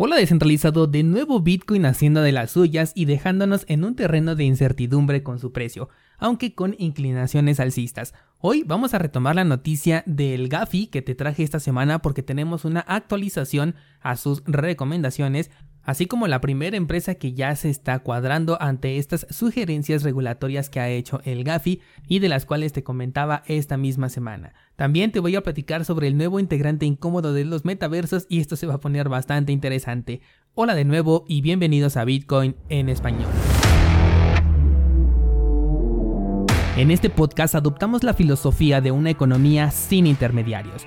Hola descentralizado, de nuevo Bitcoin haciendo de las suyas y dejándonos en un terreno de incertidumbre con su precio, aunque con inclinaciones alcistas. Hoy vamos a retomar la noticia del Gafi que te traje esta semana porque tenemos una actualización a sus recomendaciones así como la primera empresa que ya se está cuadrando ante estas sugerencias regulatorias que ha hecho el GAFI y de las cuales te comentaba esta misma semana. También te voy a platicar sobre el nuevo integrante incómodo de los metaversos y esto se va a poner bastante interesante. Hola de nuevo y bienvenidos a Bitcoin en español. En este podcast adoptamos la filosofía de una economía sin intermediarios,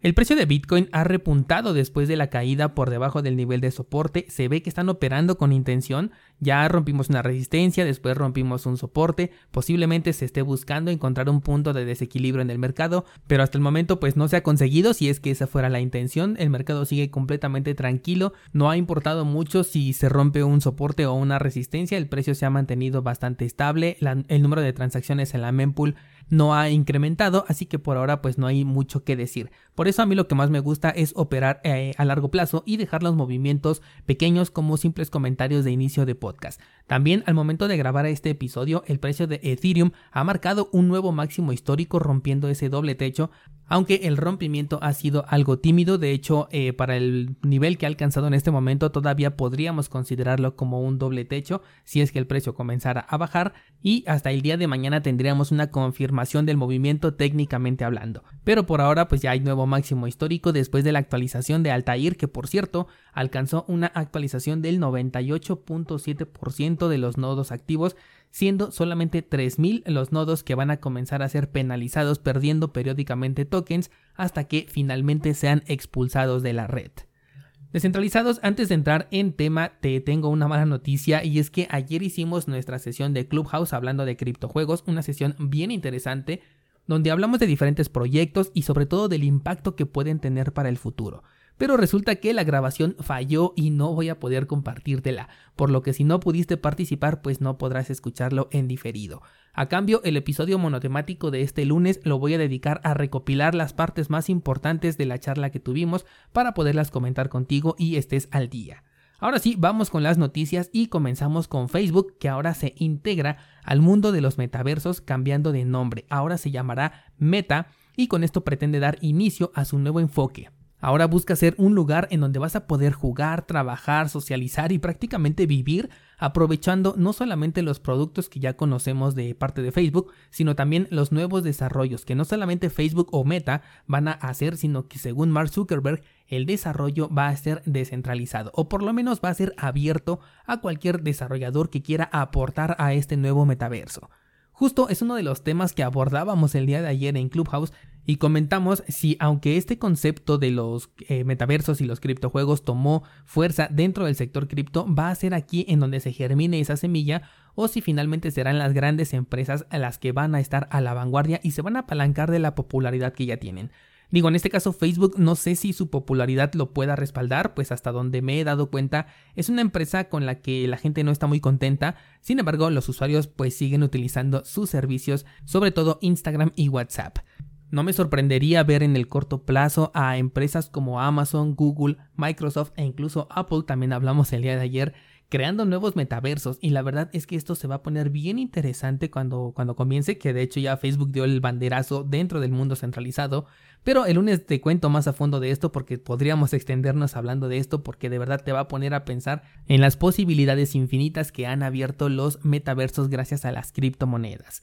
El precio de Bitcoin ha repuntado después de la caída por debajo del nivel de soporte. Se ve que están operando con intención. Ya rompimos una resistencia, después rompimos un soporte. Posiblemente se esté buscando encontrar un punto de desequilibrio en el mercado, pero hasta el momento pues no se ha conseguido. Si es que esa fuera la intención, el mercado sigue completamente tranquilo. No ha importado mucho si se rompe un soporte o una resistencia. El precio se ha mantenido bastante estable. el número de transacciones en la mempool no ha incrementado, así que por ahora pues no hay mucho que decir. Por eso a mí lo que más me gusta es operar eh, a largo plazo y dejar los movimientos pequeños como simples comentarios de inicio de podcast. También al momento de grabar este episodio el precio de Ethereum ha marcado un nuevo máximo histórico rompiendo ese doble techo aunque el rompimiento ha sido algo tímido, de hecho eh, para el nivel que ha alcanzado en este momento todavía podríamos considerarlo como un doble techo si es que el precio comenzara a bajar y hasta el día de mañana tendríamos una confirmación del movimiento técnicamente hablando. Pero por ahora pues ya hay nuevo máximo histórico después de la actualización de Altair que por cierto alcanzó una actualización del 98.7% de los nodos activos siendo solamente 3.000 los nodos que van a comenzar a ser penalizados perdiendo periódicamente tokens hasta que finalmente sean expulsados de la red. Descentralizados, antes de entrar en tema, te tengo una mala noticia y es que ayer hicimos nuestra sesión de Clubhouse hablando de criptojuegos, una sesión bien interesante donde hablamos de diferentes proyectos y sobre todo del impacto que pueden tener para el futuro pero resulta que la grabación falló y no voy a poder compartírtela, por lo que si no pudiste participar pues no podrás escucharlo en diferido. A cambio, el episodio monotemático de este lunes lo voy a dedicar a recopilar las partes más importantes de la charla que tuvimos para poderlas comentar contigo y estés al día. Ahora sí, vamos con las noticias y comenzamos con Facebook, que ahora se integra al mundo de los metaversos cambiando de nombre. Ahora se llamará Meta y con esto pretende dar inicio a su nuevo enfoque. Ahora busca ser un lugar en donde vas a poder jugar, trabajar, socializar y prácticamente vivir aprovechando no solamente los productos que ya conocemos de parte de Facebook, sino también los nuevos desarrollos que no solamente Facebook o Meta van a hacer, sino que según Mark Zuckerberg el desarrollo va a ser descentralizado o por lo menos va a ser abierto a cualquier desarrollador que quiera aportar a este nuevo metaverso. Justo es uno de los temas que abordábamos el día de ayer en Clubhouse y comentamos si aunque este concepto de los eh, metaversos y los criptojuegos tomó fuerza dentro del sector cripto, va a ser aquí en donde se germine esa semilla o si finalmente serán las grandes empresas las que van a estar a la vanguardia y se van a apalancar de la popularidad que ya tienen. Digo, en este caso Facebook no sé si su popularidad lo pueda respaldar, pues hasta donde me he dado cuenta es una empresa con la que la gente no está muy contenta, sin embargo los usuarios pues siguen utilizando sus servicios, sobre todo Instagram y WhatsApp. No me sorprendería ver en el corto plazo a empresas como Amazon, Google, Microsoft e incluso Apple, también hablamos el día de ayer, creando nuevos metaversos y la verdad es que esto se va a poner bien interesante cuando, cuando comience, que de hecho ya Facebook dio el banderazo dentro del mundo centralizado, pero el lunes te cuento más a fondo de esto porque podríamos extendernos hablando de esto porque de verdad te va a poner a pensar en las posibilidades infinitas que han abierto los metaversos gracias a las criptomonedas.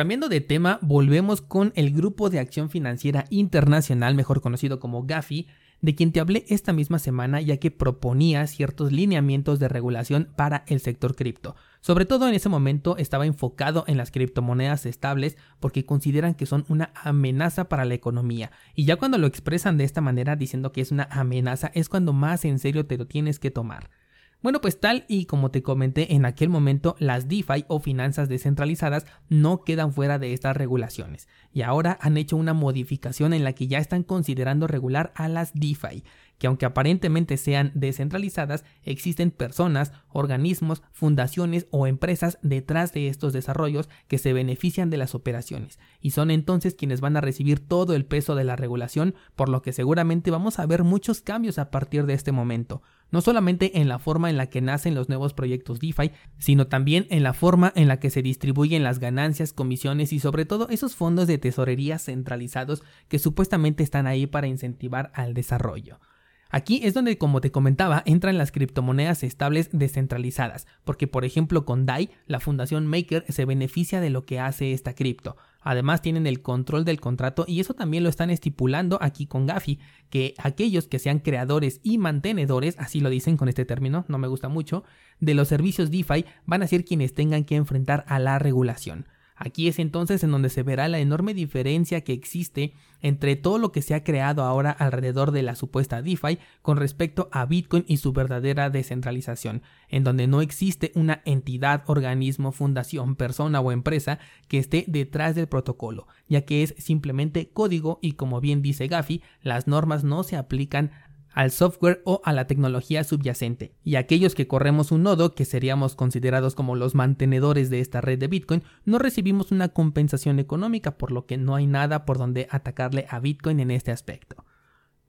Cambiando de tema, volvemos con el Grupo de Acción Financiera Internacional, mejor conocido como GAFI, de quien te hablé esta misma semana ya que proponía ciertos lineamientos de regulación para el sector cripto, Sobre todo en ese momento estaba enfocado en las criptomonedas estables porque consideran que son una amenaza para la economía. Y ya cuando lo expresan de esta manera diciendo que es una amenaza es cuando más en serio te lo tienes que tomar. Bueno, pues tal y como te comenté en aquel momento, las DeFi o finanzas descentralizadas no quedan fuera de estas regulaciones. Y ahora han hecho una modificación en la que ya están considerando regular a las DeFi, que aunque aparentemente sean descentralizadas, existen personas, organismos, fundaciones o empresas detrás de estos desarrollos que se benefician de las operaciones. Y son entonces quienes van a recibir todo el peso de la regulación, por lo que seguramente vamos a ver muchos cambios a partir de este momento no solamente en la forma en la que nacen los nuevos proyectos DeFi, sino también en la forma en la que se distribuyen las ganancias, comisiones y sobre todo esos fondos de tesorería centralizados que supuestamente están ahí para incentivar al desarrollo. Aquí es donde, como te comentaba, entran las criptomonedas estables descentralizadas, porque por ejemplo con DAI, la fundación Maker se beneficia de lo que hace esta cripto. Además tienen el control del contrato y eso también lo están estipulando aquí con Gafi, que aquellos que sean creadores y mantenedores, así lo dicen con este término, no me gusta mucho, de los servicios DeFi van a ser quienes tengan que enfrentar a la regulación. Aquí es entonces en donde se verá la enorme diferencia que existe entre todo lo que se ha creado ahora alrededor de la supuesta DeFi con respecto a Bitcoin y su verdadera descentralización, en donde no existe una entidad, organismo, fundación, persona o empresa que esté detrás del protocolo, ya que es simplemente código y como bien dice Gafi, las normas no se aplican al software o a la tecnología subyacente. Y aquellos que corremos un nodo, que seríamos considerados como los mantenedores de esta red de Bitcoin, no recibimos una compensación económica, por lo que no hay nada por donde atacarle a Bitcoin en este aspecto.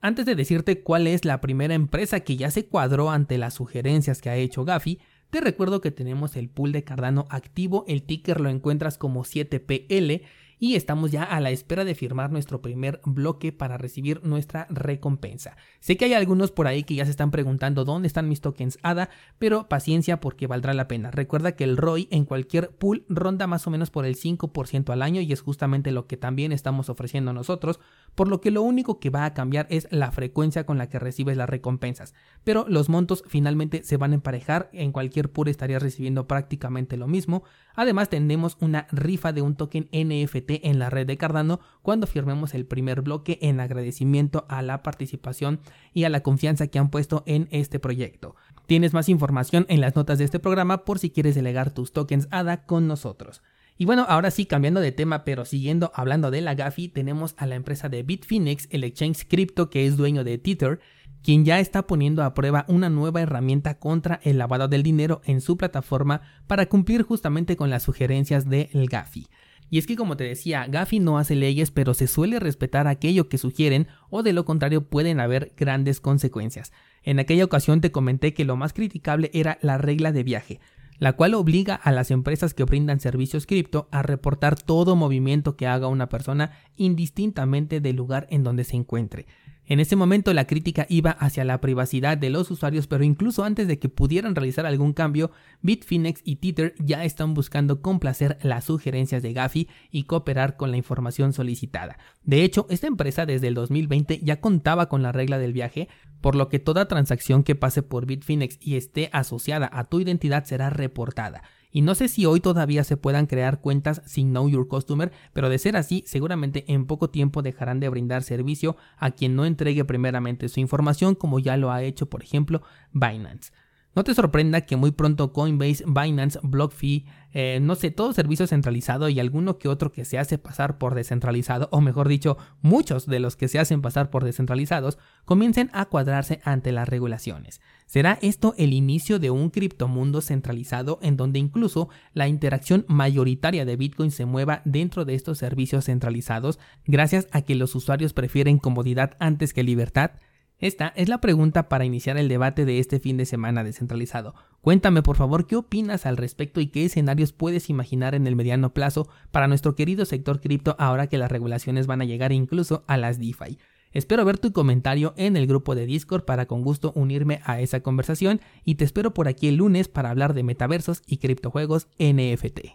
Antes de decirte cuál es la primera empresa que ya se cuadró ante las sugerencias que ha hecho Gafi, te recuerdo que tenemos el pool de Cardano activo, el ticker lo encuentras como 7PL y estamos ya a la espera de firmar nuestro primer bloque para recibir nuestra recompensa. Sé que hay algunos por ahí que ya se están preguntando dónde están mis tokens ADA, pero paciencia porque valdrá la pena. Recuerda que el ROI en cualquier pool ronda más o menos por el 5% al año y es justamente lo que también estamos ofreciendo nosotros, por lo que lo único que va a cambiar es la frecuencia con la que recibes las recompensas. Pero los montos finalmente se van a emparejar, en cualquier pool estarías recibiendo prácticamente lo mismo. Además tenemos una rifa de un token NFT en la red de Cardano cuando firmemos el primer bloque en agradecimiento a la participación y a la confianza que han puesto en este proyecto. Tienes más información en las notas de este programa por si quieres delegar tus tokens ADA con nosotros. Y bueno, ahora sí, cambiando de tema, pero siguiendo hablando de la GAFI, tenemos a la empresa de Bitfinex, el exchange cripto que es dueño de Tether, quien ya está poniendo a prueba una nueva herramienta contra el lavado del dinero en su plataforma para cumplir justamente con las sugerencias del GAFI. Y es que como te decía, Gafi no hace leyes, pero se suele respetar aquello que sugieren o de lo contrario pueden haber grandes consecuencias. En aquella ocasión te comenté que lo más criticable era la regla de viaje, la cual obliga a las empresas que brindan servicios cripto a reportar todo movimiento que haga una persona indistintamente del lugar en donde se encuentre. En ese momento la crítica iba hacia la privacidad de los usuarios, pero incluso antes de que pudieran realizar algún cambio, Bitfinex y Tether ya están buscando complacer las sugerencias de Gafi y cooperar con la información solicitada. De hecho, esta empresa desde el 2020 ya contaba con la regla del viaje, por lo que toda transacción que pase por Bitfinex y esté asociada a tu identidad será reportada. Y no sé si hoy todavía se puedan crear cuentas sin Know Your Customer, pero de ser así, seguramente en poco tiempo dejarán de brindar servicio a quien no entregue primeramente su información, como ya lo ha hecho, por ejemplo, Binance. No te sorprenda que muy pronto Coinbase, Binance, BlockFi, eh, no sé, todo servicio centralizado y alguno que otro que se hace pasar por descentralizado, o mejor dicho, muchos de los que se hacen pasar por descentralizados, comiencen a cuadrarse ante las regulaciones. ¿Será esto el inicio de un criptomundo centralizado en donde incluso la interacción mayoritaria de Bitcoin se mueva dentro de estos servicios centralizados gracias a que los usuarios prefieren comodidad antes que libertad? Esta es la pregunta para iniciar el debate de este fin de semana descentralizado. Cuéntame por favor qué opinas al respecto y qué escenarios puedes imaginar en el mediano plazo para nuestro querido sector cripto ahora que las regulaciones van a llegar incluso a las DeFi. Espero ver tu comentario en el grupo de Discord para con gusto unirme a esa conversación y te espero por aquí el lunes para hablar de metaversos y criptojuegos NFT.